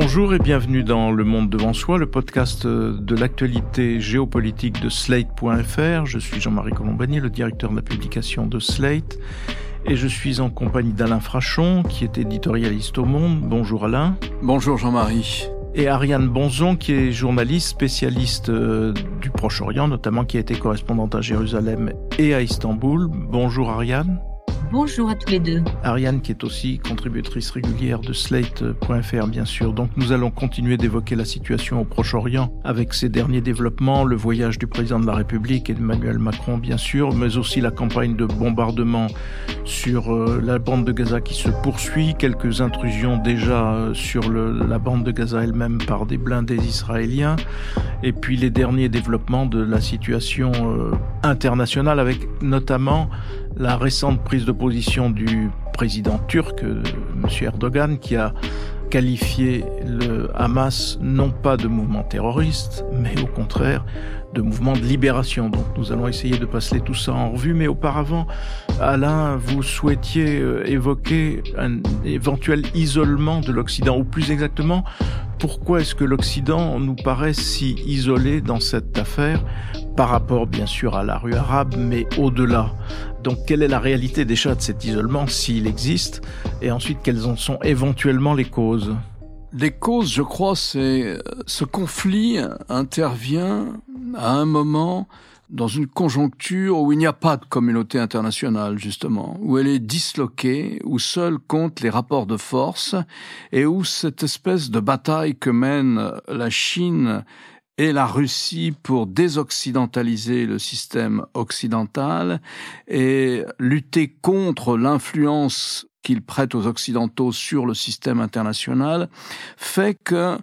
Bonjour et bienvenue dans Le Monde devant soi, le podcast de l'actualité géopolitique de Slate.fr. Je suis Jean-Marie Colombani, le directeur de la publication de Slate. Et je suis en compagnie d'Alain Frachon, qui est éditorialiste au Monde. Bonjour Alain. Bonjour Jean-Marie. Et Ariane Bonzon, qui est journaliste spécialiste euh, du Proche-Orient, notamment qui a été correspondante à Jérusalem et à Istanbul. Bonjour Ariane. Bonjour à tous les deux. Ariane qui est aussi contributrice régulière de Slate.fr bien sûr. Donc nous allons continuer d'évoquer la situation au Proche-Orient avec ces derniers développements, le voyage du président de la République Emmanuel Macron bien sûr, mais aussi la campagne de bombardement sur euh, la bande de Gaza qui se poursuit, quelques intrusions déjà euh, sur la bande de Gaza elle-même par des blindés israéliens, et puis les derniers développements de la situation euh, internationale avec notamment la récente prise de position du président turc, euh, M. Erdogan, qui a qualifié le Hamas non pas de mouvement terroriste, mais au contraire de mouvement de libération. Donc nous allons essayer de passer tout ça en revue, mais auparavant, Alain, vous souhaitiez euh, évoquer un éventuel isolement de l'Occident, ou plus exactement, pourquoi est-ce que l'Occident nous paraît si isolé dans cette affaire par rapport bien sûr à la rue arabe, mais au-delà? Donc quelle est la réalité déjà de cet isolement, s'il existe, et ensuite quelles en sont éventuellement les causes? Les causes, je crois, c'est euh, ce conflit intervient à un moment dans une conjoncture où il n'y a pas de communauté internationale, justement, où elle est disloquée, où seuls comptent les rapports de force, et où cette espèce de bataille que mène la Chine et la Russie pour désoccidentaliser le système occidental et lutter contre l'influence qu'il prête aux Occidentaux sur le système international, fait que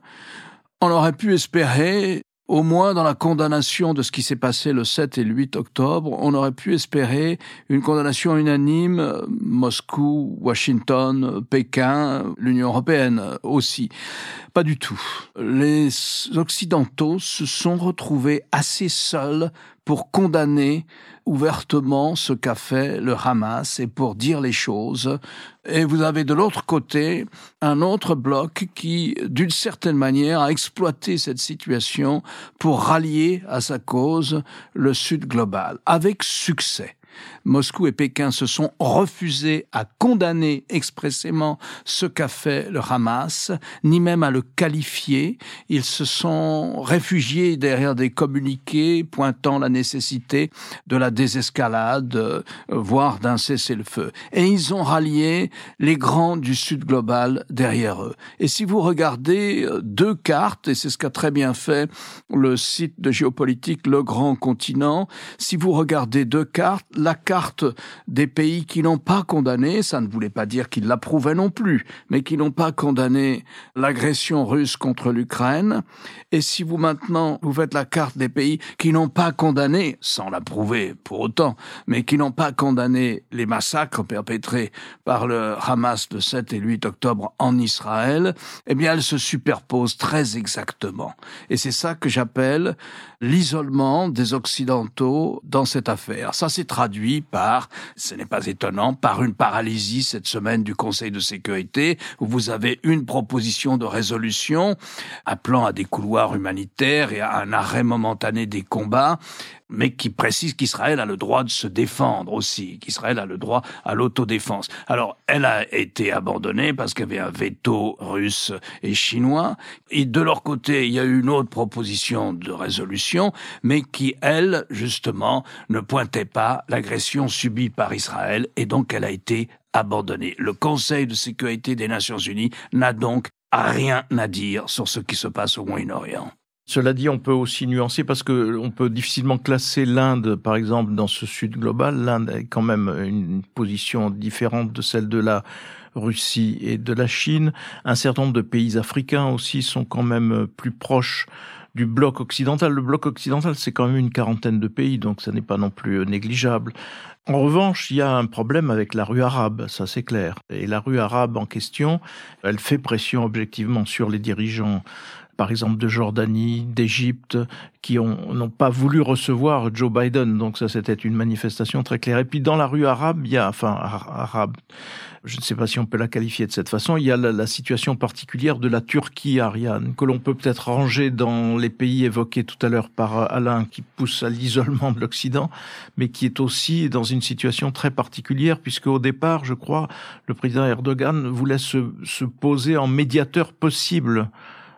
on aurait pu espérer au moins dans la condamnation de ce qui s'est passé le 7 et le 8 octobre, on aurait pu espérer une condamnation unanime, Moscou, Washington, Pékin, l'Union européenne aussi. Pas du tout. Les Occidentaux se sont retrouvés assez seuls pour condamner ouvertement ce qu'a fait le Hamas et pour dire les choses. Et vous avez de l'autre côté un autre bloc qui, d'une certaine manière, a exploité cette situation pour rallier à sa cause le Sud global, avec succès. Moscou et Pékin se sont refusés à condamner expressément ce qu'a fait le Hamas, ni même à le qualifier. Ils se sont réfugiés derrière des communiqués pointant la nécessité de la désescalade, euh, voire d'un cessez-le-feu. Et ils ont rallié les grands du Sud global derrière eux. Et si vous regardez euh, deux cartes, et c'est ce qu'a très bien fait le site de géopolitique Le Grand Continent, si vous regardez deux cartes, la carte des pays qui n'ont pas condamné, ça ne voulait pas dire qu'ils l'approuvaient non plus, mais qui n'ont pas condamné l'agression russe contre l'Ukraine. Et si vous maintenant, vous faites la carte des pays qui n'ont pas condamné, sans l'approuver pour autant, mais qui n'ont pas condamné les massacres perpétrés par le Hamas le 7 et le 8 octobre en Israël, eh bien, elles se superposent très exactement. Et c'est ça que j'appelle l'isolement des Occidentaux dans cette affaire. Ça s'est traduit par, ce n'est pas étonnant, par une paralysie cette semaine du Conseil de sécurité, où vous avez une proposition de résolution appelant à des couloirs humanitaires et à un arrêt momentané des combats, mais qui précise qu'Israël a le droit de se défendre aussi, qu'Israël a le droit à l'autodéfense. Alors, elle a été abandonnée parce qu'il y avait un veto russe et chinois, et de leur côté, il y a eu une autre proposition de résolution, mais qui, elle, justement, ne pointait pas l'agression subie par Israël, et donc elle a été abandonnée. Le Conseil de sécurité des Nations Unies n'a donc rien à dire sur ce qui se passe au Moyen-Orient. Cela dit, on peut aussi nuancer parce que on peut difficilement classer l'Inde, par exemple, dans ce Sud global. L'Inde est quand même une position différente de celle de la Russie et de la Chine. Un certain nombre de pays africains aussi sont quand même plus proches du bloc occidental. Le bloc occidental, c'est quand même une quarantaine de pays, donc ça n'est pas non plus négligeable. En revanche, il y a un problème avec la rue arabe, ça c'est clair. Et la rue arabe en question, elle fait pression objectivement sur les dirigeants par exemple de Jordanie, d'Égypte, qui n'ont pas voulu recevoir Joe Biden. Donc ça, c'était une manifestation très claire. Et puis dans la rue arabe, il y a, enfin arabe, je ne sais pas si on peut la qualifier de cette façon, il y a la, situation particulière de la Turquie, Ariane, que l'on peut peut-être ranger dans les pays évoqués tout à l'heure par Alain, qui pousse à l'isolement de l'Occident, mais qui est aussi dans une situation très particulière, puisque au départ, je crois, le président Erdogan voulait se, se poser en médiateur possible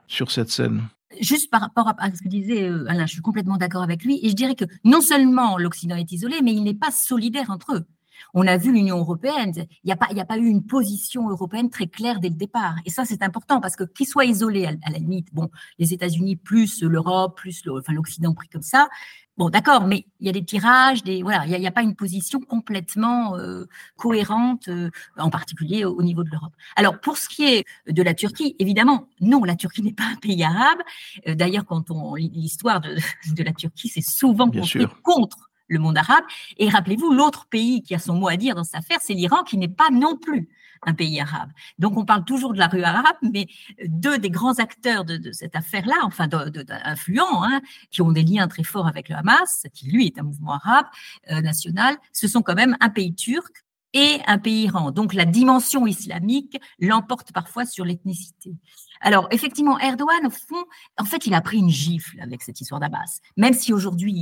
sur cette scène juste par rapport à ce que disait euh, Alain, je suis complètement d'accord avec lui. Et je dirais que non seulement l'Occident est isolé, mais il n'est pas solidaire entre eux. On a vu l'Union européenne, il n'y a, pas, eu une position européenne très claire dès le départ. Et ça, c'est important parce que qu'ils soient isolés, à, la limite, bon, les États-Unis plus l'Europe, plus l'Occident pris comme ça, Bon, d'accord, mais il y a des tirages, des voilà, il n'y a, pas une position complètement euh, cohérente, euh, en particulier au, niveau de l'Europe. Alors, pour ce qui est de la Turquie, évidemment, non, la Turquie n'est pas un pays arabe. Euh, d'ailleurs, quand on lit l'histoire de, de, la Turquie, c'est souvent construit contre le monde arabe. Et rappelez-vous, l'autre pays qui a son mot à dire dans cette affaire, c'est l'Iran, qui n'est pas non plus un pays arabe. Donc on parle toujours de la rue arabe, mais deux des grands acteurs de, cette affaire-là, enfin d'influents, hein, qui ont des liens très forts avec le Hamas, qui lui est un mouvement arabe euh, national, ce sont quand même un pays turc et un pays Iran. Donc la dimension islamique l'emporte parfois sur l'ethnicité. Alors effectivement, Erdogan, au fond, en fait, il a pris une gifle avec cette histoire d'Abbas, même si aujourd'hui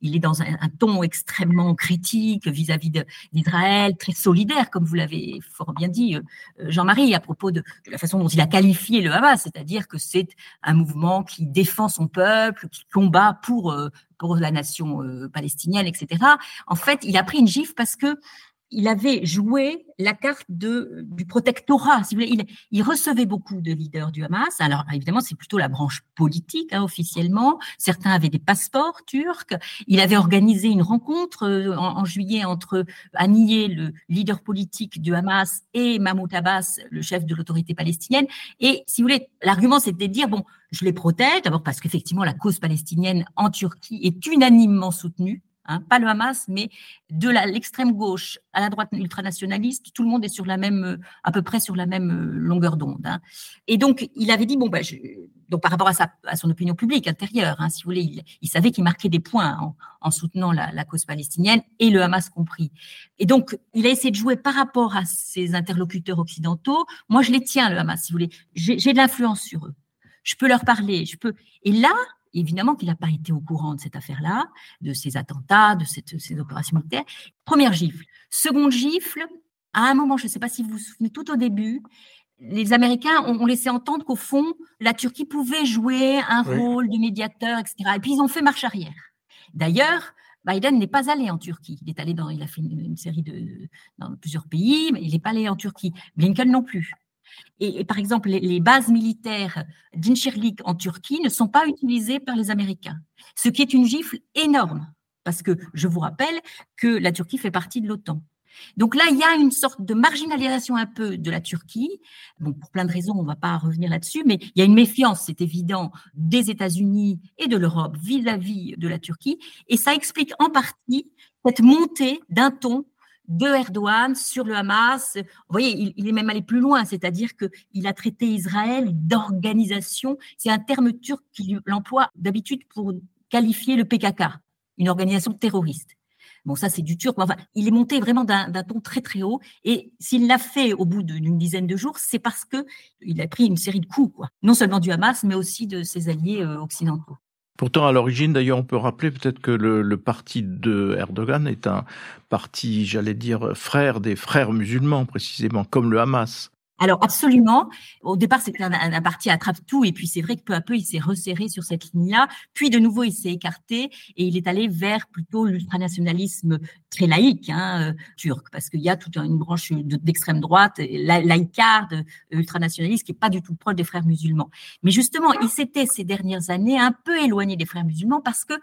il, est dans un, ton extrêmement critique vis-à-vis d'Israël, très solidaire, comme vous l'avez fort bien dit, euh, Jean-Marie, à propos de, la façon dont il a qualifié le Hamas, c'est-à-dire que c'est un mouvement qui défend son peuple, qui combat pour euh, pour la nation euh, palestinienne, etc. En fait, il a pris une gifle parce que il avait joué la carte de, du protectorat. Si vous voulez. Il, recevait beaucoup de leaders du Hamas. Alors évidemment, c'est plutôt la branche politique hein, officiellement. Certains avaient des passeports turcs. Il avait organisé une rencontre euh, en, juillet entre Haniyeh, le leader politique du Hamas, et Mahmoud Abbas, le chef de l'autorité palestinienne. Et si vous voulez, l'argument c'était de dire bon, je les protège d'abord parce qu'effectivement la cause palestinienne en Turquie est unanimement soutenue Hein, pas le Hamas, mais de l'extrême gauche à la droite ultranationaliste, tout le monde est sur la même, à peu près sur la même euh, longueur d'onde. Hein. Et donc, il avait dit, bon, ben, donc par rapport à, sa, à son opinion publique intérieure, hein, si vous voulez, il, savait qu'il marquait des points en, soutenant la, cause palestinienne et le Hamas compris. Et donc, il a essayé de jouer par rapport à ses interlocuteurs occidentaux. Moi, je les tiens, le Hamas, si vous voulez. J'ai de l'influence sur eux. Je peux leur parler. Je peux. Et là, Évidemment qu'il n'a pas été au courant de cette affaire-là, de ces attentats, de ces opérations militaires. Première gifle. Seconde gifle, à un moment, je ne sais pas si vous vous souvenez, tout au début, les Américains ont, laissé entendre qu'au fond, la Turquie pouvait jouer un rôle de médiateur, etc. Et puis ils ont fait marche arrière. D'ailleurs, Biden n'est pas allé en Turquie. Il est allé dans, il a fait une, série de dans plusieurs pays, mais il n'est pas allé en Turquie. Blinken non plus. Et, par exemple, les, bases militaires d'Inchirlik en Turquie ne sont pas utilisées par les Américains, ce qui est une gifle énorme, parce que je vous rappelle que la Turquie fait partie de l'OTAN. Donc là, il y a une sorte de marginalisation un peu de la Turquie. Bon, pour plein de raisons, on ne va pas revenir là-dessus, mais il y a une méfiance, c'est évident, des États-Unis et de l'Europe vis-à-vis de la Turquie. Et ça explique en partie cette montée d'un ton de Erdogan sur le Hamas. Vous voyez, il, est même allé plus loin, c'est-à-dire qu'il a traité Israël d'organisation. C'est un terme turc qu'il emploie d'habitude pour qualifier le PKK, une organisation terroriste. Bon, ça, c'est du turc. Enfin, il est monté vraiment d'un ton très, très haut. Et s'il l'a fait au bout d'une dizaine de jours, c'est parce que il a pris une série de coups, quoi. Non seulement du Hamas, mais aussi de ses alliés euh, occidentaux. Pourtant, à l'origine, d'ailleurs, on peut rappeler peut-être que le, le, parti de Erdogan est un parti, j'allais dire, frère des frères musulmans, précisément, comme le Hamas. Alors absolument. Au départ, c'était un, parti attrape-tout, et puis c'est vrai que peu à peu, il s'est resserré sur cette ligne-là. Puis de nouveau, il s'est écarté et il est allé vers plutôt l'ultranationalisme très laïque, hein, euh, turc, parce qu'il y a toute une branche d'extrême droite, la, laïcarde, ultranationaliste, qui est pas du tout proche des frères musulmans. Mais justement, il s'était ces dernières années un peu éloigné des frères musulmans parce que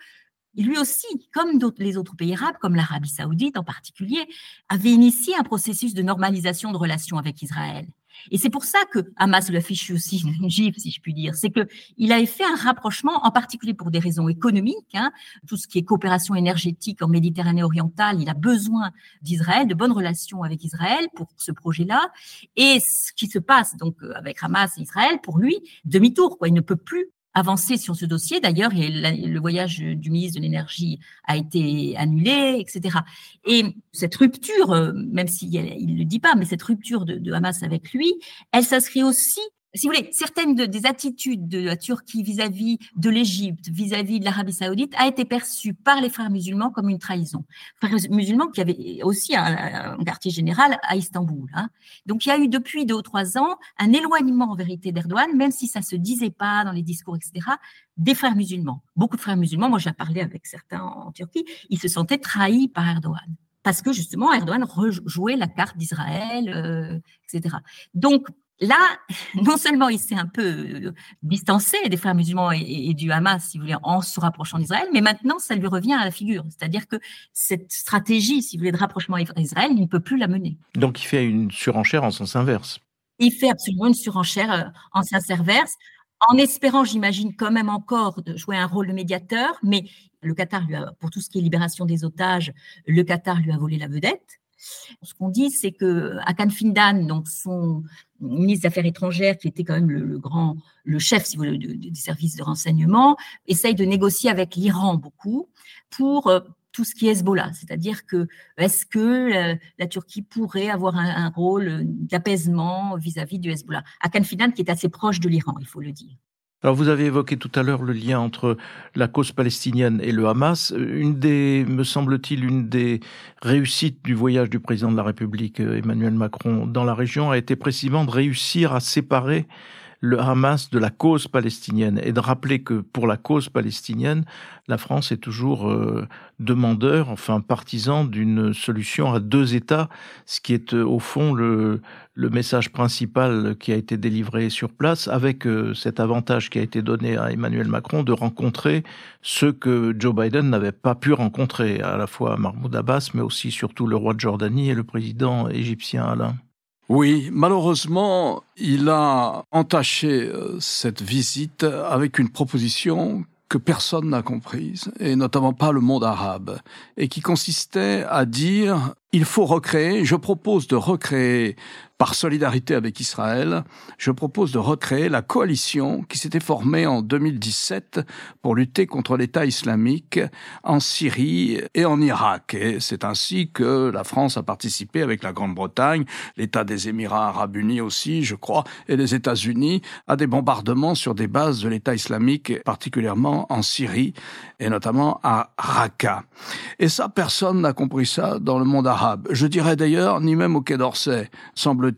lui aussi, comme les autres pays arabes, comme l'Arabie saoudite en particulier, avait initié un processus de normalisation de relations avec Israël. Et c'est pour ça que Hamas lui a fichu aussi une gifle, si je puis dire. C'est que il avait fait un rapprochement, en particulier pour des raisons économiques. Hein, tout ce qui est coopération énergétique en Méditerranée orientale, il a besoin d'Israël, de bonnes relations avec Israël pour ce projet-là. Et ce qui se passe donc avec Hamas et Israël, pour lui, demi-tour. Quoi. Il ne peut plus avancé sur ce dossier. D'ailleurs, le voyage du ministre de l'Énergie a été annulé, etc. Et cette rupture, euh, même s'il ne le dit pas, mais cette rupture de Hamas avec lui, elle s'inscrit aussi si vous voulez, certaines des attitudes de la Turquie vis-à-vis de l'Égypte, vis-à-vis de l'Arabie saoudite, a été perçue par les frères musulmans comme une trahison. Frères musulmans qui avaient aussi un, quartier général à Istanbul. Hein. Donc il y a eu depuis deux ou trois ans un éloignement en vérité d'Erdogan, même si ça se disait pas dans les discours, etc., des frères musulmans. Beaucoup de frères musulmans, moi j'ai parlé avec certains en Turquie, ils se sentaient trahis par Erdogan parce que justement Erdogan rejouait la carte d'Israël, euh, etc. Donc Là, non seulement il s'est un peu euh, distancé des frères musulmans et, du Hamas, si vous voulez, en se rapprochant d'Israël, mais maintenant, ça lui revient à la figure. C'est-à-dire que cette stratégie, si vous voulez, de rapprochement d'Israël, il ne peut plus la mener. Donc, il fait une surenchère en sens inverse. Il fait absolument une surenchère euh, en sens inverse, en espérant, j'imagine, quand même encore de jouer un rôle de médiateur, mais le Qatar, lui a, pour tout ce qui est libération des otages, le Qatar lui a volé la vedette. Ce qu'on dit, c'est que Hakan Findan, donc son ministre des Affaires étrangères, qui était quand même le, grand, le chef, si vous voulez, des services de renseignement, essaye de négocier avec l'Iran beaucoup pour euh, tout ce qui est Hezbollah. C'est-à-dire que est-ce que la, Turquie pourrait avoir un, rôle d'apaisement vis-à-vis du Hezbollah? Hakan Fidan, qui est assez proche de l'Iran, il faut le dire. Alors vous avez évoqué tout à l'heure le lien entre la cause palestinienne et le Hamas. Une des, me semble-t-il, une des réussites du voyage du président de la République Emmanuel Macron dans la région a été précisément de réussir à séparer le Hamas de la cause palestinienne et de rappeler que pour la cause palestinienne, la France est toujours euh, demandeur, enfin partisan d'une solution à deux États, ce qui est euh, au fond le, le message principal qui a été délivré sur place, avec euh, cet avantage qui a été donné à Emmanuel Macron de rencontrer ceux que Joe Biden n'avait pas pu rencontrer, à la fois Mahmoud Abbas, mais aussi surtout le roi de Jordanie et le président égyptien Alain. Oui, malheureusement, il a entaché euh, cette visite avec une proposition que personne n'a comprise, et notamment pas le monde arabe, et qui consistait à dire il faut recréer, je propose de recréer par solidarité avec Israël, je propose de recréer la coalition qui s'était formée en 2017 pour lutter contre l'État islamique en Syrie et en Irak. Et c'est ainsi que la France a participé avec la Grande-Bretagne, l'État des Émirats arabes unis aussi, je crois, et les États-Unis à des bombardements sur des bases de l'État islamique, particulièrement en Syrie et notamment à Raqqa. Et ça, personne n'a compris ça dans le monde arabe. Je dirais d'ailleurs, ni même au Quai d'Orsay, semble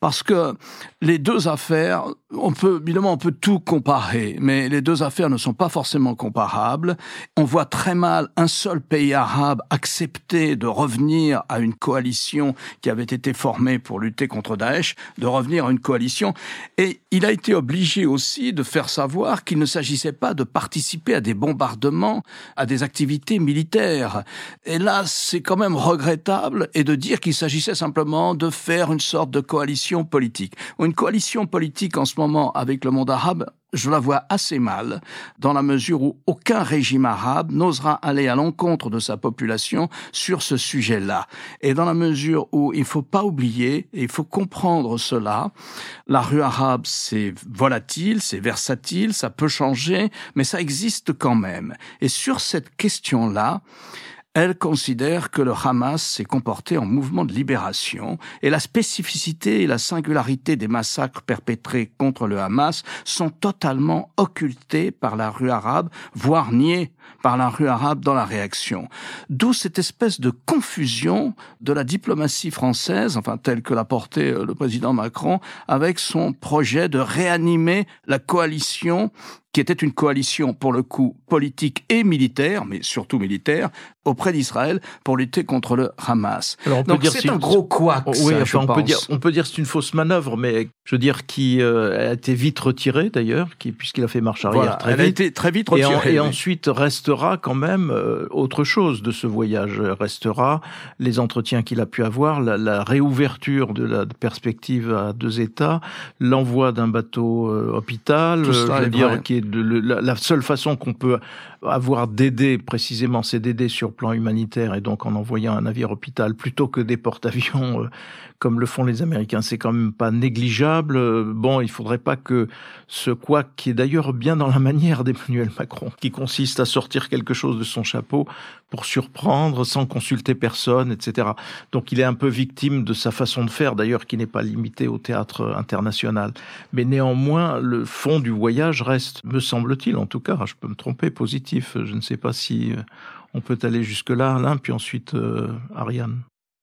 parce que les deux affaires, on peut, évidemment, on peut tout comparer, mais les deux affaires ne sont pas forcément comparables. On voit très mal un seul pays arabe accepter de revenir à une coalition qui avait été formée pour lutter contre Daesh, de revenir à une coalition. Et il a été obligé aussi de faire savoir qu'il ne s'agissait pas de participer à des bombardements, à des activités militaires. Et là, c'est quand même regrettable et de dire qu'il s'agissait simplement de faire une sorte de coalition politique. Une coalition politique en ce moment avec le monde arabe, je la vois assez mal, dans la mesure où aucun régime arabe n'osera aller à l'encontre de sa population sur ce sujet-là. Et dans la mesure où il ne faut pas oublier, et il faut comprendre cela, la rue arabe, c'est volatile, c'est versatile, ça peut changer, mais ça existe quand même. Et sur cette question-là, elle considère que le Hamas s'est comporté en mouvement de libération et la spécificité et la singularité des massacres perpétrés contre le Hamas sont totalement occultés par la rue arabe, voire niés par la rue arabe dans la réaction. D'où cette espèce de confusion de la diplomatie française, enfin telle que l'a porté euh, le président Macron, avec son projet de réanimer la coalition qui était une coalition pour le coup politique et militaire, mais surtout militaire, auprès d'Israël pour lutter contre le Hamas. Alors on peut Donc c'est un gros quoi Oui, enfin, on peut dire, on peut dire c'est une fausse manœuvre, mais je veux dire qui euh, a été vite retirée d'ailleurs, qui puisqu'il a fait marche arrière voilà, très elle vite. a été très vite retirée. Et, et ensuite reste restera quand même euh, autre chose de ce voyage. Restera les entretiens qu'il a pu avoir, la, réouverture de la perspective à deux États, l'envoi d'un bateau euh, hôpital, je veux dire, qui est de, la, seule façon qu'on peut avoir d'aider précisément, c'est d'aider sur plan humanitaire et donc en envoyant un navire hôpital plutôt que des porte-avions comme le font les Américains. C'est quand même pas négligeable. Bon, il faudrait pas que ce quoi qui est d'ailleurs bien dans la manière d'Emmanuel Macron, qui consiste à sortir quelque chose de son chapeau pour surprendre sans consulter personne, etc. Donc il est un peu victime de sa façon de faire, d'ailleurs qui n'est pas limitée au théâtre international. Mais néanmoins, le fond du voyage reste, me semble-t-il, en tout cas, je peux me tromper, positif. Je ne sais pas si euh, on peut aller jusque-là, Alain, puis ensuite euh, Ariane.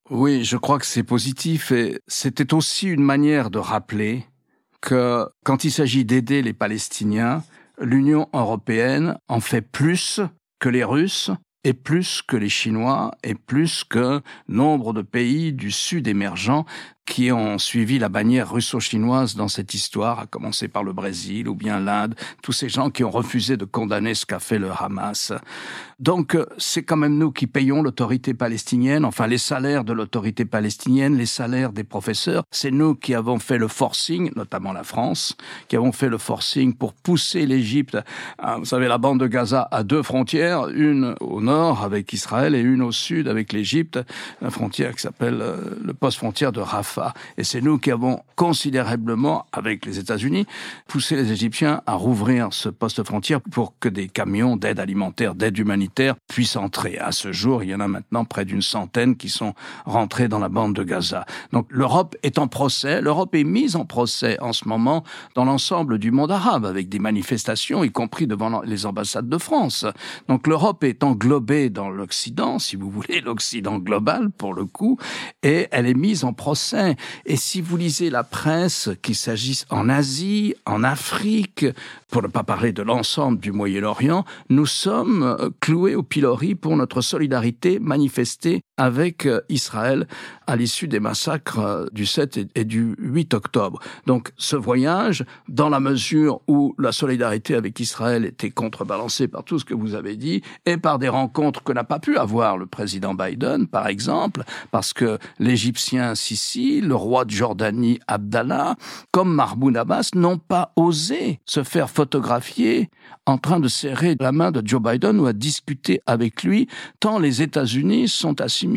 Oui, je crois que c'est positif et c'était aussi une manière de rappeler que quand il s'agit d'aider les Palestiniens, l'Union européenne en fait plus que les Russes et plus que les Chinois et plus que nombre de pays du Sud émergents qui ont suivi la bannière russo-chinoise dans cette histoire, à commencer par le Brésil ou bien l'Inde, tous ces gens qui ont refusé de condamner ce qu'a fait le Hamas. Donc euh, c'est quand même nous qui payons l'autorité palestinienne, enfin les salaires de l'autorité palestinienne, les salaires des professeurs. C'est nous qui avons fait le forcing, notamment la France, qui avons fait le forcing pour pousser l'Égypte. Vous savez, la bande de Gaza a deux frontières, une au nord avec Israël et une au sud avec l'Égypte, la frontière qui s'appelle euh, le post-frontière de Rafah. Et c'est nous qui avons considérablement, avec les États-Unis, poussé les Égyptiens à rouvrir ce poste frontière pour que des camions d'aide alimentaire, d'aide humanitaire puissent entrer. À ce jour, il y en a maintenant près d'une centaine qui sont rentrés dans la bande de Gaza. Donc l'Europe est en procès, l'Europe est mise en procès en ce moment dans l'ensemble du monde arabe, avec des manifestations, y compris devant les ambassades de France. Donc l'Europe est englobée dans l'Occident, si vous voulez, l'Occident global pour le coup, et elle est mise en procès et si vous lisez la presse, qu'il s'agisse en Asie, en Afrique, pour ne pas parler de l'ensemble du Moyen-Orient, nous sommes euh, cloués au pilori pour notre solidarité manifestée avec euh, Israël à l'issue des massacres euh, du 7 et du 8 octobre. Donc ce voyage, dans la mesure où la solidarité avec Israël était contrebalancée par tout ce que vous avez dit, et par des rencontres que n'a pas pu avoir le président Biden, par exemple, parce que l'Égyptien Sisi, le roi de Jordanie Abdallah, comme Mahmoud Abbas, n'ont pas osé se faire photographier en train de serrer la main de Joe Biden ou à discuter avec lui, tant les États-Unis sont assimilés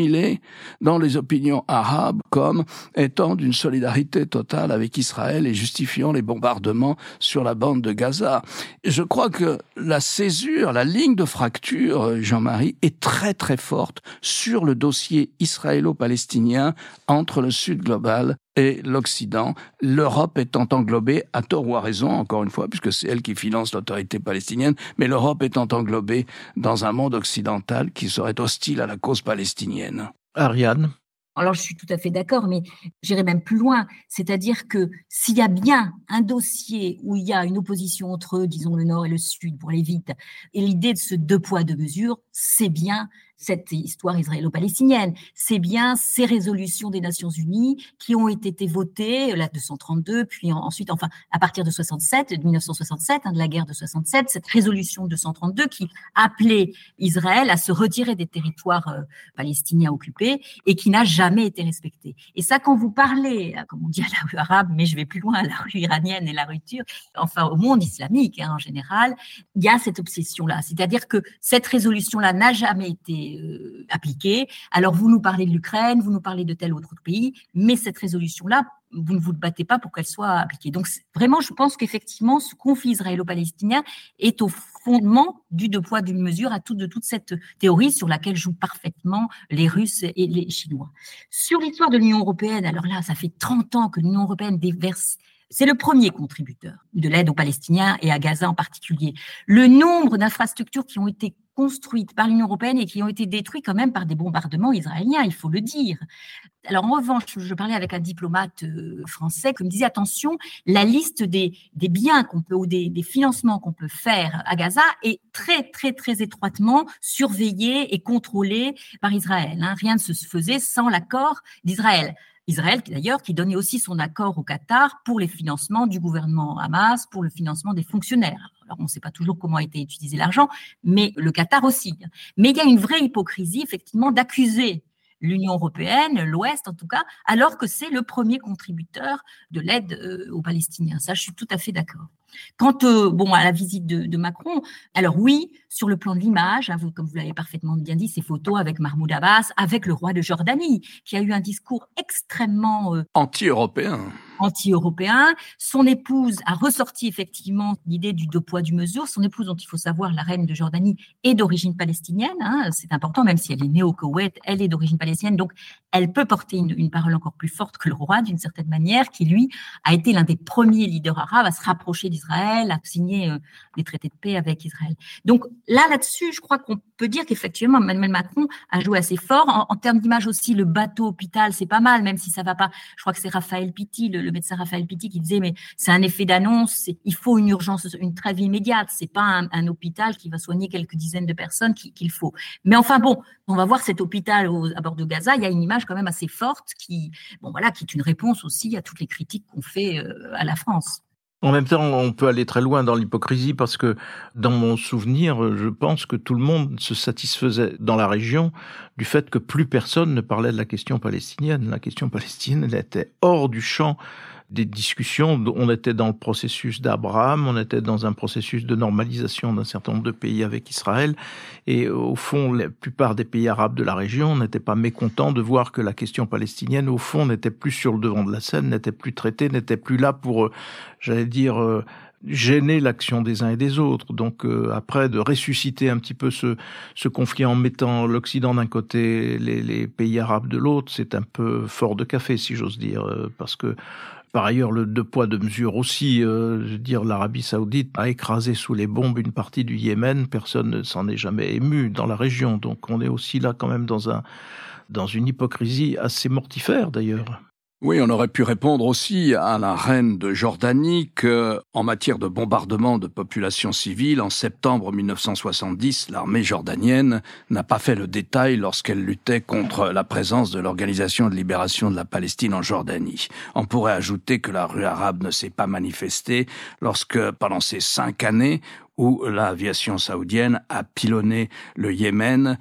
dans les opinions arabes comme étant d'une solidarité totale avec Israël et justifiant les bombardements sur la bande de Gaza. Je crois que la césure, la ligne de fracture, Jean-Marie, est très très forte sur le dossier israélo-palestinien entre le Sud global et l'Occident, l'Europe étant englobée, à tort ou à raison, encore une fois, puisque c'est elle qui finance l'autorité palestinienne, mais l'Europe étant englobée dans un monde occidental qui serait hostile à la cause palestinienne. Ariane? Alors, je suis tout à fait d'accord, mais j'irai même plus loin. C'est-à-dire que s'il y a bien un dossier où il y a une opposition entre, disons, le Nord et le Sud, pour aller vite, et l'idée de ce deux poids, deux mesures, c'est bien cette histoire israélo-palestinienne. C'est bien ces résolutions des Nations Unies qui ont été votées, la 232, puis ensuite, enfin, à partir de 67, de 1967, hein, de la guerre de 67, cette résolution 232 qui appelait Israël à se retirer des territoires euh, palestiniens occupés et qui n'a jamais été respectée. Et ça, quand vous parlez, euh, comme on dit à la rue arabe, mais je vais plus loin, à la rue iranienne et la rue turque, enfin au monde islamique hein, en général, il y a cette obsession-là. C'est-à-dire que cette résolution-là n'a jamais été euh, appliquée. Alors, vous nous parlez de l'Ukraine, vous nous parlez de tel autre pays, mais cette résolution-là, vous ne vous battez pas pour qu'elle soit appliquée. Donc, vraiment, je pense qu'effectivement, ce conflit israélo-palestinien est au fondement du deux poids, d'une mesure, à tout, de toute cette théorie sur laquelle jouent parfaitement les Russes et les Chinois. Sur l'histoire de l'Union européenne, alors là, ça fait 30 ans que l'Union européenne déverse c'est le premier contributeur de l'aide aux Palestiniens et à Gaza en particulier. Le nombre d'infrastructures qui ont été construites par l'Union européenne et qui ont été détruites quand même par des bombardements israéliens, il faut le dire. Alors en revanche, je parlais avec un diplomate euh, français qui me disait attention, la liste des, biens qu'on peut ou des, financements qu'on peut faire à Gaza est très très très étroitement surveillée et contrôlée par Israël. Hein. Rien ne se faisait sans l'accord d'Israël. Israël d'ailleurs, qui donnait aussi son accord au Qatar pour les financements du gouvernement Hamas, pour le financement des fonctionnaires. Alors, on ne sait pas toujours comment a été utilisé l'argent, mais le Qatar aussi. Mais il y a une vraie hypocrisie, effectivement, d'accuser l'Union européenne, l'Ouest en tout cas, alors que c'est le premier contributeur de l'aide euh, aux Palestiniens. Ça, je suis tout à fait d'accord. Quant euh, bon, à la visite de, Macron, alors oui, sur le plan de l'image, hein, comme vous l'avez parfaitement bien dit, ces photos avec Mahmoud Abbas, avec le roi de Jordanie, qui a eu un discours extrêmement... Euh, Anti-européen anti-européen. Son épouse a ressorti effectivement l'idée du deux poids, deux mesures. Son épouse, dont il faut savoir, la reine de Jordanie, est d'origine palestinienne. Hein. C'est important, même si elle est née au Koweït, elle est d'origine palestinienne. Donc, elle peut porter une, parole encore plus forte que le roi, d'une certaine manière, qui, lui, a été l'un des premiers leaders arabes à se rapprocher d'Israël, à signer euh, des traités de paix avec Israël. Donc, là, là-dessus, je crois qu'on peut dire qu'effectivement, Emmanuel Macron a joué assez fort. En, termes d'image aussi, le bateau hôpital, c'est pas mal, même si ça va pas. Je crois que c'est Raphaël Pitti, le, le médecin Raphaël Pitti qui disait mais c'est un effet d'annonce, il faut une urgence, une trêve immédiate. C'est pas un, hôpital qui va soigner quelques dizaines de personnes qu'il faut. Mais enfin bon, on va voir cet hôpital à bord de Gaza. Il y a une image quand même assez forte qui, bon voilà, qui est une réponse aussi à toutes les critiques qu'on fait euh, à la France. En même temps, on peut aller très loin dans l'hypocrisie parce que, dans mon souvenir, je pense que tout le monde se satisfaisait dans la région du fait que plus personne ne parlait de la question palestinienne. La question palestinienne était hors du champ des discussions. On était dans le processus d'Abraham, on était dans un processus de normalisation d'un certain nombre de pays avec Israël. Et au fond, la plupart des pays arabes de la région n'étaient pas mécontents de voir que la question palestinienne, au fond, n'était plus sur le devant de la scène, n'était plus traitée, n'était plus là pour, euh, j'allais dire, euh, gêner l'action des uns et des autres. Donc euh, après, de ressusciter un petit peu ce, ce conflit en mettant l'Occident d'un côté, les, les, pays arabes de l'autre, c'est un peu fort de café, si j'ose dire, parce que par ailleurs, le deux poids, deux mesures aussi, euh, je veux dire, l'Arabie saoudite a écrasé sous les bombes une partie du Yémen, personne ne s'en est jamais ému dans la région, donc on est aussi là quand même dans un dans une hypocrisie assez mortifère d'ailleurs. Oui, on aurait pu répondre aussi à la reine de Jordanie que, en matière de bombardement de populations civiles, en septembre 1970, l'armée jordanienne n'a pas fait le détail lorsqu'elle luttait contre la présence de l'Organisation de libération de la Palestine en Jordanie. On pourrait ajouter que la rue arabe ne s'est pas manifestée lorsque, pendant ces cinq années, où l'aviation saoudienne a pilonné le Yémen,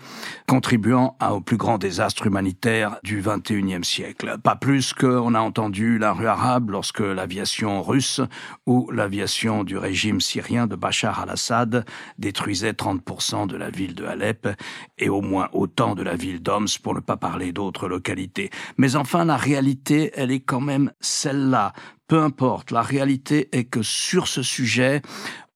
contribuant au plus grand désastre humanitaire du XXIe siècle. Pas plus qu'on a entendu la rue arabe lorsque l'aviation russe ou l'aviation du régime syrien de Bachar al-Assad détruisait 30% de la ville de Alep et au moins autant de la ville d'Homs pour ne pas parler d'autres localités. Mais enfin, la réalité, elle est quand même celle-là. Peu importe, la réalité est que sur ce sujet,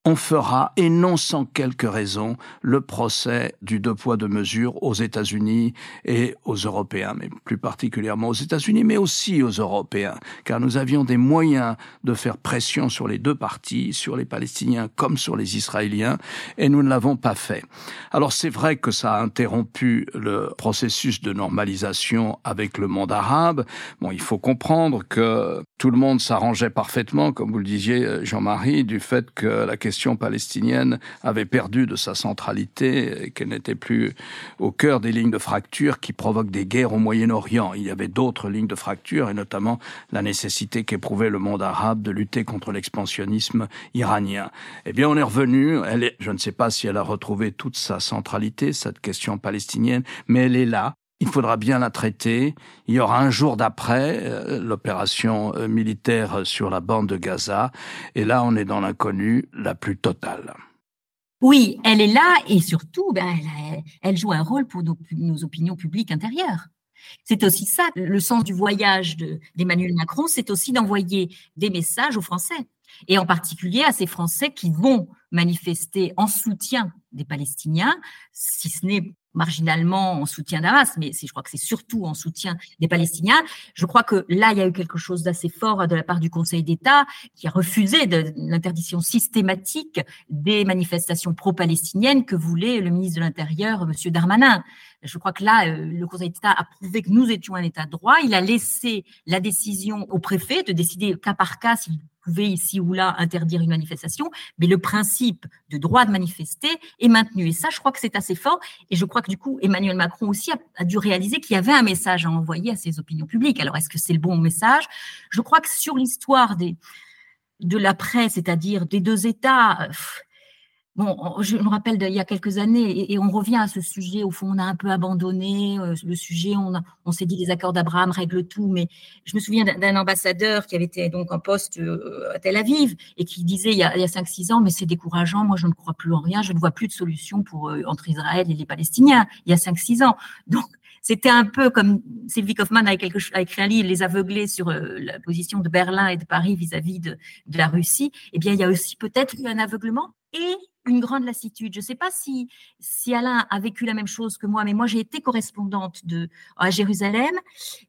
on fera, et non sans quelques raisons, le procès du deux poids deux mesures aux États-Unis et aux Européens, mais plus particulièrement aux États-Unis, mais aussi aux Européens, car nous avions des moyens de faire pression sur les deux parties, sur les Palestiniens comme sur les Israéliens, et nous ne l'avons pas fait. Alors c'est vrai que ça a interrompu le processus de normalisation avec le monde arabe. Bon, il faut comprendre que tout le monde s'arrangeait parfaitement, comme vous le disiez, Jean-Marie, du fait que la question palestinienne avait perdu de sa centralité qu'elle n'était plus au cœur des lignes de fracture qui provoquent des guerres au Moyen-Orient. Il y avait d'autres lignes de fracture et notamment la nécessité qu'éprouvait le monde arabe de lutter contre l'expansionnisme iranien. Eh bien, on est revenu. Elle est, je ne sais pas si elle a retrouvé toute sa centralité, cette question palestinienne, mais elle est là. Il faudra bien la traiter. Il y aura un jour d'après euh, l'opération euh, militaire sur la bande de Gaza. Et là, on est dans l'inconnu la plus totale. Oui, elle est là et surtout, ben, elle, joue un rôle pour nos, opinions publiques intérieures. C'est aussi ça, le sens du voyage d'Emmanuel Macron, c'est aussi d'envoyer des messages aux Français, et en particulier à ces Français qui vont manifester en soutien des Palestiniens, si ce n'est marginalement en soutien d'Hamas, mais je crois que c'est surtout en soutien des Palestiniens. Je crois que là, il y a eu quelque chose d'assez fort de la part du Conseil d'État qui a refusé l'interdiction systématique des manifestations pro-palestiniennes que voulait le ministre de l'Intérieur, M. Darmanin. Je crois que là, euh, le Conseil d'État a prouvé que nous étions un État de droit. Il a laissé la décision au préfet de décider cas par cas s'il pouvez ici ou là interdire une manifestation, mais le principe de droit de manifester est maintenu. Et ça, je crois que c'est assez fort. Et je crois que du coup, Emmanuel Macron aussi a, dû réaliser qu'il y avait un message à envoyer à ses opinions publiques. Alors, est-ce que c'est le bon message? Je crois que sur l'histoire des de l'après, c'est-à-dire des deux États, Bon, je me rappelle d'il y a quelques années, et, on revient à ce sujet. Au fond, on a un peu abandonné euh, le sujet. On, s'est dit les accords d'Abraham règlent tout, mais je me souviens d'un ambassadeur qui avait été donc en poste euh, à Tel Aviv et qui disait il y a, a 5-6 ans, mais c'est décourageant. Moi, je ne crois plus en rien. Je ne vois plus de solution pour euh, entre Israël et les Palestiniens. Il y a 5-6 ans. Donc, c'était un peu comme Sylvie Kaufmann a écrit un livre, Les aveuglés sur la position de Berlin et de Paris vis-à-vis de, de, la Russie. Eh bien, il y a aussi peut-être eu un aveuglement et une grande lassitude. Je ne sais pas si, si Alain a vécu la même chose que moi, mais moi j'ai été correspondante de, à Jérusalem.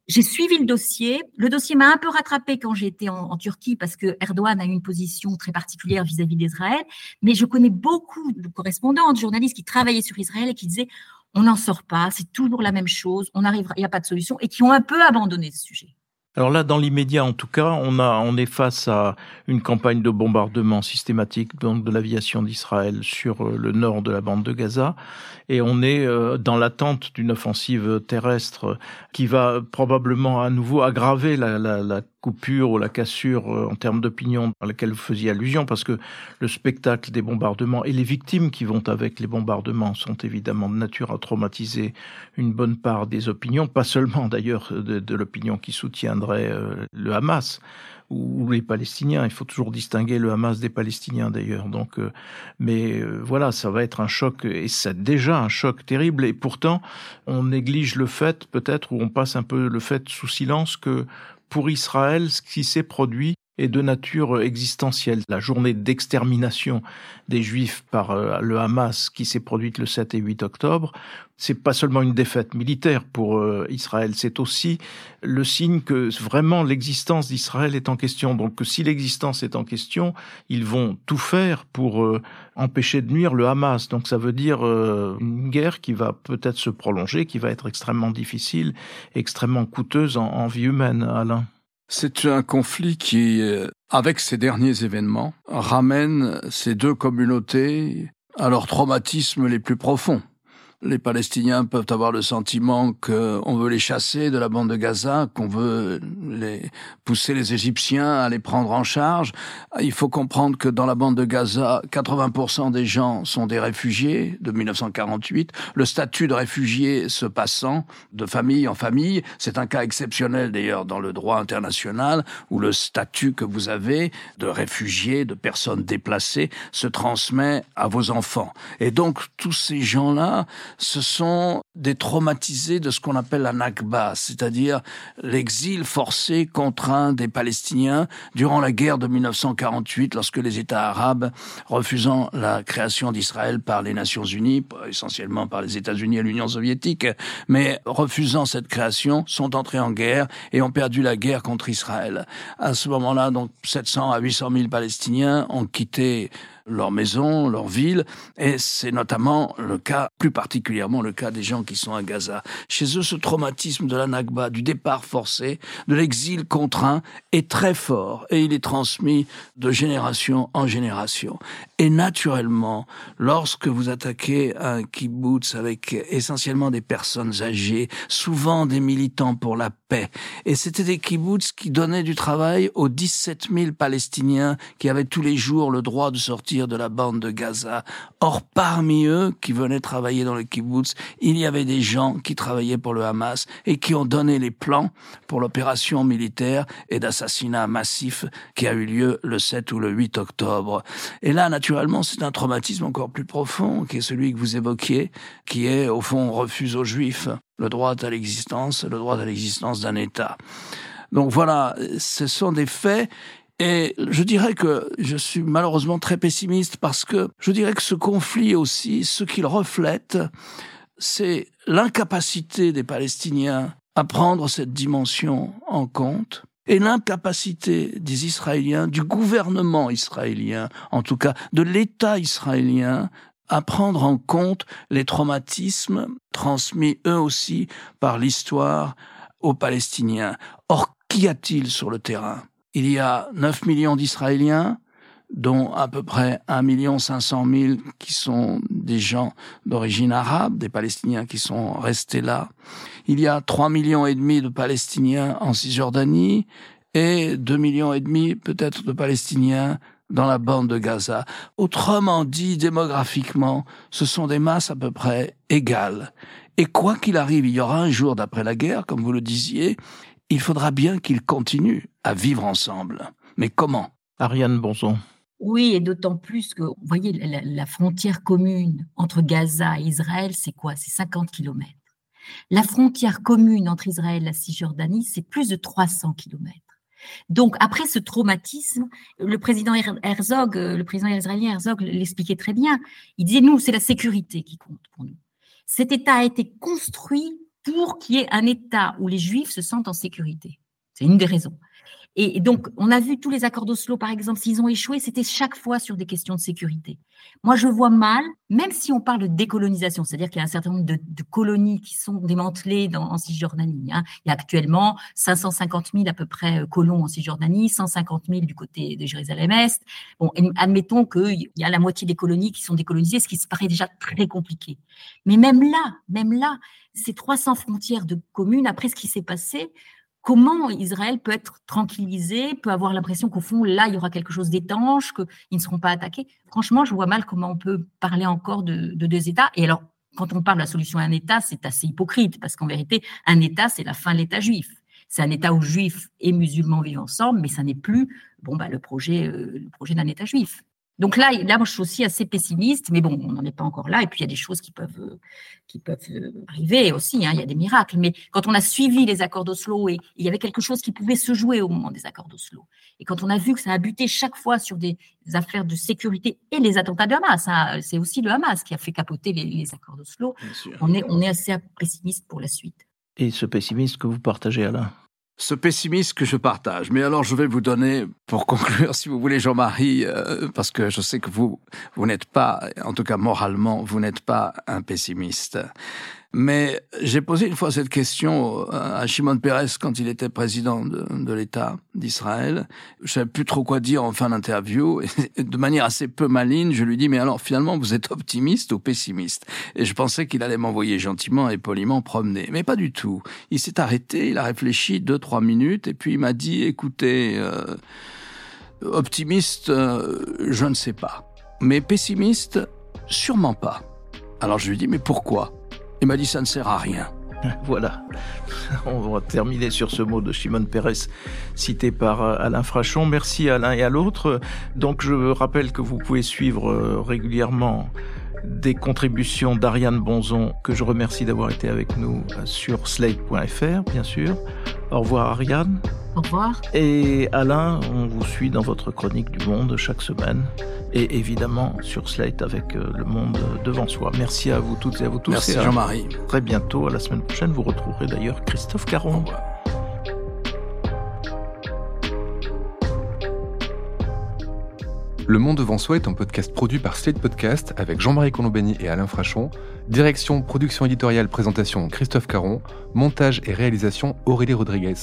J'ai suivi le dossier. Le dossier m'a un peu rattrapé quand j'ai été en, Turquie parce que Erdogan a une position très particulière vis-à-vis d'Israël. Mais je connais beaucoup de correspondants, de journalistes qui travaillaient sur Israël et qui disaient on n'en sort pas, c'est toujours la même chose, on il n'y a pas de solution, et qui ont un peu abandonné ce sujet. Alors là, dans l'immédiat, en tout cas, on, a, on est face à une campagne de bombardement systématique donc de l'aviation d'Israël sur euh, le nord de la bande de Gaza, et on est euh, dans l'attente d'une offensive terrestre qui va probablement à nouveau aggraver la, la, la coupure ou la cassure euh, en termes d'opinion à laquelle vous faisiez allusion, parce que le spectacle des bombardements et les victimes qui vont avec les bombardements sont évidemment de nature à traumatiser une bonne part des opinions, pas seulement d'ailleurs de, l'opinion qui soutiendrait euh, le Hamas, ou les Palestiniens. Il faut toujours distinguer le Hamas des Palestiniens d'ailleurs. Donc, euh, mais voilà, ça va être un choc et c'est déjà un choc terrible. Et pourtant, on néglige le fait, peut-être, ou on passe un peu le fait sous silence que pour Israël, ce qui s'est produit est de nature existentielle. La journée d'extermination des Juifs par euh, le Hamas qui s'est produite le 7 et 8 octobre, c'est pas seulement une défaite militaire pour euh, Israël, c'est aussi le signe que vraiment l'existence d'Israël est en question. Donc si l'existence est en question, ils vont tout faire pour euh, empêcher de nuire le Hamas. Donc ça veut dire une guerre qui va peut-être se prolonger, qui va être extrêmement difficile, extrêmement coûteuse en vie humaine, Alain. C'est un conflit qui, euh, avec ces derniers événements, ramène ces deux communautés à leurs traumatismes les plus profonds les Palestiniens peuvent avoir le sentiment qu'on veut les chasser de la bande de Gaza, qu'on veut les pousser les Égyptiens à les prendre en charge. Il faut comprendre que dans la bande de Gaza, 80% des gens sont des réfugiés de 1948. Le statut de réfugié se passant de famille en famille, c'est un cas exceptionnel d'ailleurs dans le droit international où le statut que vous avez de réfugié, de personnes déplacées, se transmet à vos enfants. Et donc tous ces gens-là ce sont des traumatisés de ce qu'on appelle la Nakba, c'est-à-dire l'exil forcé contraint des Palestiniens durant la guerre de 1948, lorsque les États arabes, refusant la création d'Israël par les Nations Unies, essentiellement par les États-Unis et l'Union soviétique, mais refusant cette création, sont entrés en guerre et ont perdu la guerre contre Israël. À ce moment-là, donc 700 à 800 000 Palestiniens ont quitté leur maison, leur ville, et c'est notamment le cas, plus particulièrement le cas des gens qui sont à Gaza. Chez eux, ce traumatisme de la Nakba, du départ forcé, de l'exil contraint, est très fort, et il est transmis de génération en génération. Et naturellement, lorsque vous attaquez un kibbutz avec essentiellement des personnes âgées, souvent des militants pour la paix, et c'était des kibbutz qui donnaient du travail aux 17 000 Palestiniens qui avaient tous les jours le droit de sortir de la bande de Gaza. Or, parmi eux, qui venaient travailler dans le kibbutz, il y avait des gens qui travaillaient pour le Hamas et qui ont donné les plans pour l'opération militaire et d'assassinat massif qui a eu lieu le 7 ou le 8 octobre. Et là, naturellement, c'est un traumatisme encore plus profond, qui est celui que vous évoquiez, qui est, au fond, on refuse aux Juifs le droit à l'existence, le droit à l'existence d'un État. Donc voilà, ce sont des faits et je dirais que je suis malheureusement très pessimiste parce que je dirais que ce conflit aussi, ce qu'il reflète, c'est l'incapacité des Palestiniens à prendre cette dimension en compte et l'incapacité des Israéliens, du gouvernement israélien, en tout cas de l'État israélien, à prendre en compte les traumatismes transmis eux aussi par l'histoire aux Palestiniens. Or, qu'y a-t-il sur le terrain? Il y a 9 millions d'Israéliens, dont à peu près 1 million 500 000 qui sont des gens d'origine arabe, des Palestiniens qui sont restés là. Il y a 3 millions et demi de Palestiniens en Cisjordanie et 2 millions et demi peut-être de Palestiniens dans la bande de Gaza. Autrement dit, démographiquement, ce sont des masses à peu près égales. Et quoi qu'il arrive, il y aura un jour d'après la guerre, comme vous le disiez, il faudra bien qu'ils continuent à vivre ensemble. Mais comment? Ariane Bonson. Oui, et d'autant plus que, vous voyez, la, frontière commune entre Gaza et Israël, c'est quoi? C'est 50 kilomètres. La frontière commune entre Israël et la Cisjordanie, c'est plus de 300 kilomètres. Donc, après ce traumatisme, le président Herzog, le président israélien Herzog l'expliquait très bien. Il disait, nous, c'est la sécurité qui compte pour nous. Cet État a été construit pour qu'il y ait un État où les Juifs se sentent en sécurité. C'est une des raisons. Et donc, on a vu tous les accords d'Oslo, par exemple, s'ils ont échoué, c'était chaque fois sur des questions de sécurité. Moi, je vois mal, même si on parle de décolonisation, c'est-à-dire qu'il y a un certain nombre de, colonies qui sont démantelées dans, en Cisjordanie. Hein. Il y a actuellement 550 000 à peu près euh, colons en Cisjordanie, 150 000 du côté de Jérusalem-Est. Bon, admettons qu'il y a la moitié des colonies qui sont décolonisées, ce qui se paraît déjà très compliqué. Mais même là, même là, ces 300 frontières de communes, après ce qui s'est passé, comment Israël peut être tranquillisé, peut avoir l'impression qu'au fond, là, il y aura quelque chose d'étanche, qu'ils ne seront pas attaqués. Franchement, je vois mal comment on peut parler encore de, deux États. Et alors, quand on parle de la solution à un État, c'est assez hypocrite, parce qu'en vérité, un État, c'est la fin de l'État juif. C'est un État où juifs et musulmans vivent ensemble, mais ça n'est plus bon, bah, le projet, euh, le projet d'un État juif. Donc là, là, moi, je suis aussi assez pessimiste, mais bon, on n'en est pas encore là. Et puis, il y a des choses qui peuvent, euh, qui peuvent euh, arriver aussi. Hein, il y a des miracles. Mais quand on a suivi les accords d'Oslo et il y avait quelque chose qui pouvait se jouer au moment des accords d'Oslo, et quand on a vu que ça a buté chaque fois sur des affaires de sécurité et les attentats de Hamas, hein, c'est aussi le Hamas qui a fait capoter les, les accords d'Oslo. On est, on est assez pessimiste pour la suite. Et ce pessimisme que vous partagez, Alain? Ce pessimisme que je partage. Mais alors, je vais vous donner, pour conclure, si vous voulez, Jean-Marie, euh, parce que je sais que vous, vous n'êtes pas, en tout cas moralement, vous n'êtes pas un pessimiste. Mais j'ai posé une fois cette question à Shimon Peres quand il était président de, l'État d'Israël. Je savais plus trop quoi dire en fin d'interview. De manière assez peu maligne, je lui dis, mais alors finalement, vous êtes optimiste ou pessimiste? Et je pensais qu'il allait m'envoyer gentiment et poliment promener. Mais pas du tout. Il s'est arrêté, il a réfléchi deux, trois minutes, et puis il m'a dit, écoutez, euh, optimiste, euh, je ne sais pas. Mais pessimiste, sûrement pas. Alors je lui dis, mais pourquoi? Il m'a dit ça ne sert à rien. Voilà. On va terminer sur ce mot de Shimon Peres cité par euh, Alain Frachon. Merci à l'un et à l'autre. Donc je rappelle que vous pouvez suivre euh, régulièrement des contributions d'Ariane Bonzon, que je remercie d'avoir été avec nous euh, sur slate.fr, bien sûr. Au revoir Ariane. Au revoir. Et Alain, on vous suit dans votre chronique du monde chaque semaine et évidemment sur Slate avec euh, le monde devant soi. Merci à vous toutes et à vous tous. Merci Jean-Marie. Très bientôt, à la semaine prochaine, vous retrouverez d'ailleurs Christophe Caron. Le Monde devant soi est un podcast produit par Slate Podcast avec Jean-Marie Colombani et Alain Frachon. Direction, production éditoriale, présentation Christophe Caron. Montage et réalisation Aurélie Rodriguez.